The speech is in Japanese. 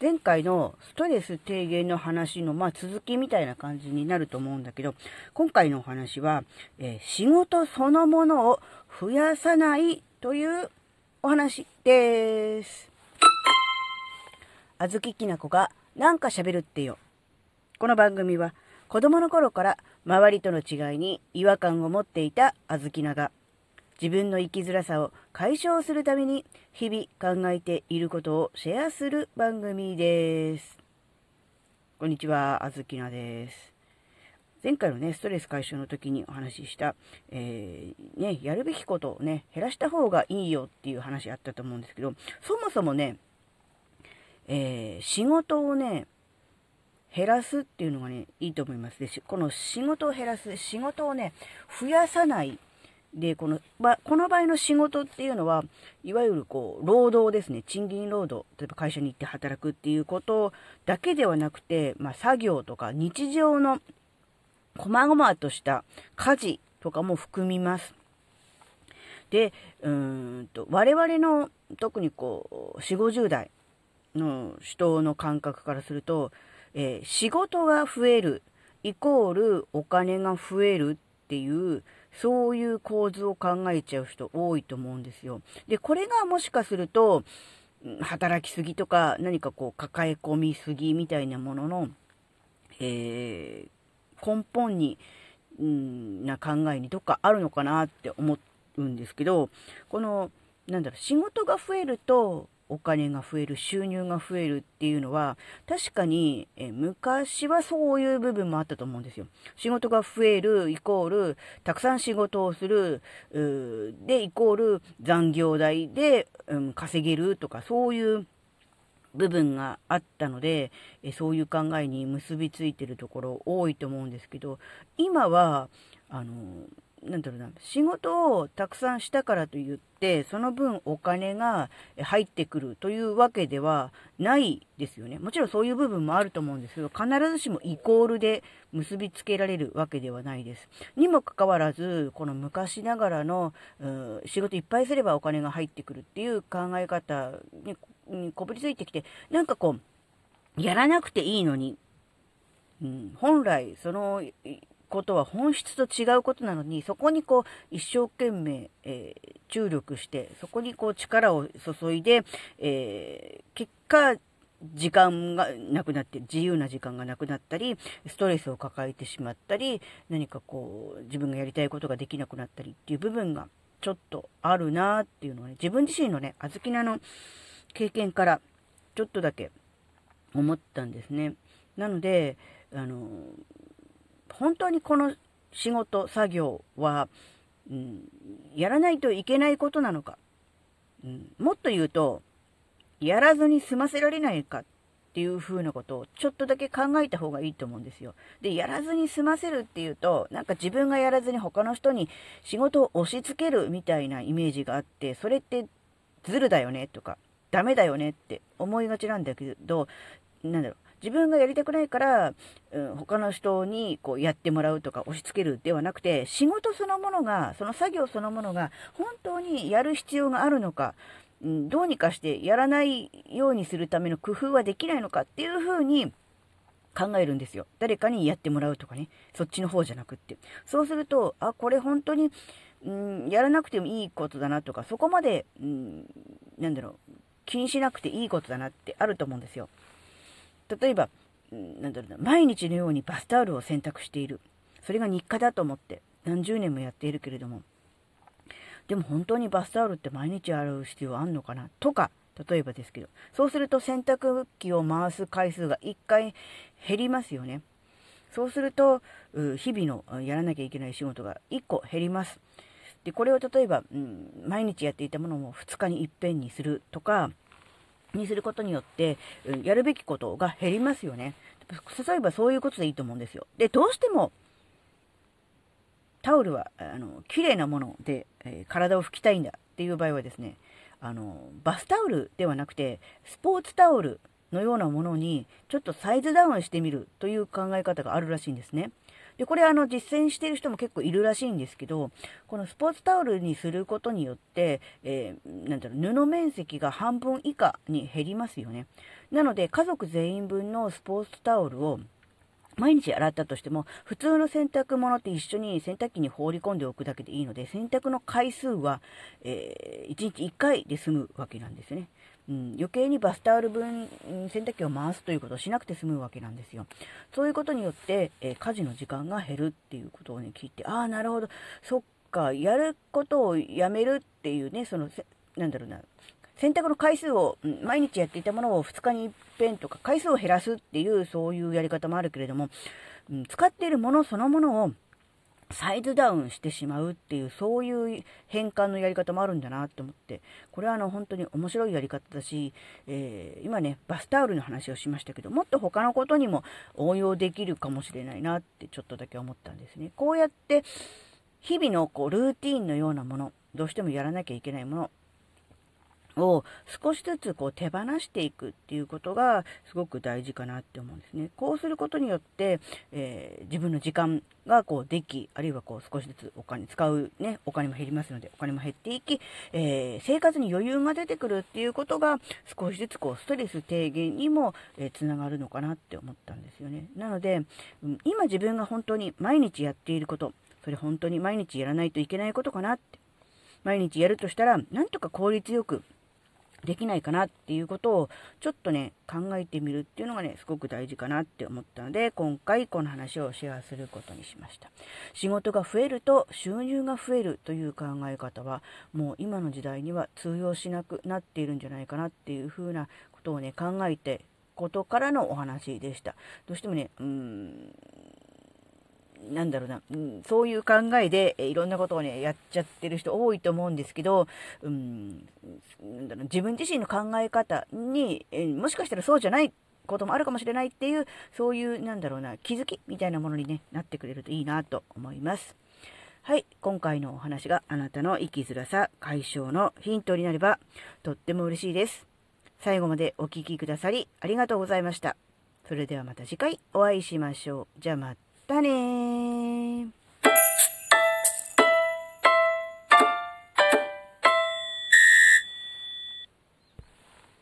前回のストレス低減の話の、まあ、続きみたいな感じになると思うんだけど、今回のお話は、えー、仕事そのものを増やさないというお話です。あずききなこがなんか喋るってよ。この番組は子供の頃から周りとの違いに違和感を持っていたあずきなが自分の生きづらさを解消するために日々考えていることをシェアする番組です。こんにちは、あずきなです。前回のね、ストレス解消の時にお話しした、えー、ね、やるべきことをね、減らした方がいいよっていう話あったと思うんですけど、そもそもね、えー、仕事をね、減らすっていうのがね、いいと思います。で、この仕事を減らす、仕事をね、増やさないで、この、ま、この場合の仕事っていうのは、いわゆるこう、労働ですね。賃金労働。例えば会社に行って働くっていうことだけではなくて、まあ、作業とか日常の細々とした家事とかも含みます。で、うんと、我々の特にこう、4、50代の人の感覚からすると、えー、仕事が増えるイコールお金が増えるっていうそういう構図を考えちゃう人多いと思うんですよ。で、これがもしかすると、働きすぎとか、何かこう、抱え込みすぎみたいなものの、えー、根本に、んな考えにどっかあるのかなって思うんですけど、この、なんだろう、仕事が増えると、お金が増える、収入が増えるっていうのは、確かに、え昔はそういう部分もあったと思うんですよ。仕事が増えるイコール、たくさん仕事をする、で、イコール残業代で、うん、稼げるとか、そういう部分があったので、えそういう考えに結びついてるところ多いと思うんですけど、今は、あの、なんだろうな、仕事をたくさんしたからといって、その分お金が入ってくるというわけではないですよね。もちろんそういう部分もあると思うんですけど、必ずしもイコールで結びつけられるわけではないです。にもかかわらず、この昔ながらの、仕事いっぱいすればお金が入ってくるっていう考え方にこぶりついてきて、なんかこう、やらなくていいのに、うん、本来そのことは本質と違うことなのに、そこにこう、一生懸命、えー、注力して、そこにこう、力を注いで、えー、結果、時間がなくなって、自由な時間がなくなったり、ストレスを抱えてしまったり、何かこう、自分がやりたいことができなくなったりっていう部分がちょっとあるなっていうのはね、自分自身のね、あずきなの経験からちょっとだけ思ったんですね。なので、あの、本当にこの仕事、作業は、うん、やらないといけないことなのか、うん、もっと言うと、やらずに済ませられないかっていう風なことをちょっとだけ考えた方がいいと思うんですよ。で、やらずに済ませるっていうと、なんか自分がやらずに他の人に仕事を押し付けるみたいなイメージがあって、それってズルだよねとか、ダメだよねって思いがちなんだけど、なんだろう、自分がやりたくないから、うん、他の人にこうやってもらうとか押し付けるではなくて、仕事そのものが、その作業そのものが本当にやる必要があるのか、うん、どうにかしてやらないようにするための工夫はできないのかっていうふうに考えるんですよ。誰かにやってもらうとかね。そっちの方じゃなくって。そうすると、あ、これ本当に、うん、やらなくてもいいことだなとか、そこまで、うん、なんだろう、気にしなくていいことだなってあると思うんですよ。例えば、なんだろうな、毎日のようにバスタオルを洗濯している。それが日課だと思って何十年もやっているけれども、でも本当にバスタオルって毎日洗う必要あんのかなとか、例えばですけど、そうすると洗濯機を回す回数が1回減りますよね。そうすると、日々のやらなきゃいけない仕事が1個減ります。で、これを例えば、うん、毎日やっていたものも2日にいっぺんにするとか、にすることによって、やるべきことが減りますよね。例えばそういうことでいいと思うんですよ。で、どうしても、タオルは、あの、綺麗なもので、えー、体を拭きたいんだっていう場合はですね、あの、バスタオルではなくて、スポーツタオルのようなものに、ちょっとサイズダウンしてみるという考え方があるらしいんですね。で、これあの実践している人も結構いるらしいんですけど、このスポーツタオルにすることによって、えー、なんだろう、布面積が半分以下に減りますよね。なので、家族全員分のスポーツタオルを毎日洗ったとしても、普通の洗濯物って一緒に洗濯機に放り込んでおくだけでいいので、洗濯の回数は、えー、1日1回で済むわけなんですね。うん、余計にバスタオル分、洗濯機を回すということをしなくて済むわけなんですよ。そういうことによって、えー、家事の時間が減るっていうことをね、聞いて、ああ、なるほど、そっか、やることをやめるっていうね、その、なんだろうな、洗濯の回数を、毎日やっていたものを2日に一遍とか回数を減らすっていう、そういうやり方もあるけれども、うん、使っているものそのものをサイズダウンしてしまうっていう、そういう変換のやり方もあるんだなって思って、これはあの本当に面白いやり方だし、えー、今ね、バスタオルの話をしましたけど、もっと他のことにも応用できるかもしれないなってちょっとだけ思ったんですね。こうやって、日々のこうルーティーンのようなもの、どうしてもやらなきゃいけないもの、を少しずつこう手放していくっていうことがすごく大事かなって思うんですね。こうすることによって、えー、自分の時間がこうでき、あるいはこう少しずつお金使うね、お金も減りますのでお金も減っていき、えー、生活に余裕が出てくるっていうことが少しずつこうストレス低減にも、えー、つながるのかなって思ったんですよね。なので、うん、今自分が本当に毎日やっていること、それ本当に毎日やらないといけないことかなって。毎日やるとしたら、なんとか効率よくできないかなっていうことをちょっとね、考えてみるっていうのがね、すごく大事かなって思ったので、今回この話をシェアすることにしました。仕事が増えると収入が増えるという考え方は、もう今の時代には通用しなくなっているんじゃないかなっていうふうなことをね、考えてことからのお話でした。どうしてもね、うん、なんだろうな、うん、そういう考えで、えいろんなことをね、やっちゃってる人多いと思うんですけど、うん、なんだろう自分自身の考え方に、えもしかしたらそうじゃないこともあるかもしれないっていう、そういう、なんだろうな、気づきみたいなものに、ね、なってくれるといいなと思います。はい、今回のお話があなたの生きづらさ解消のヒントになれば、とっても嬉しいです。最後までお聴きくださりありがとうございました。それではまた次回お会いしましょう。じゃあまたね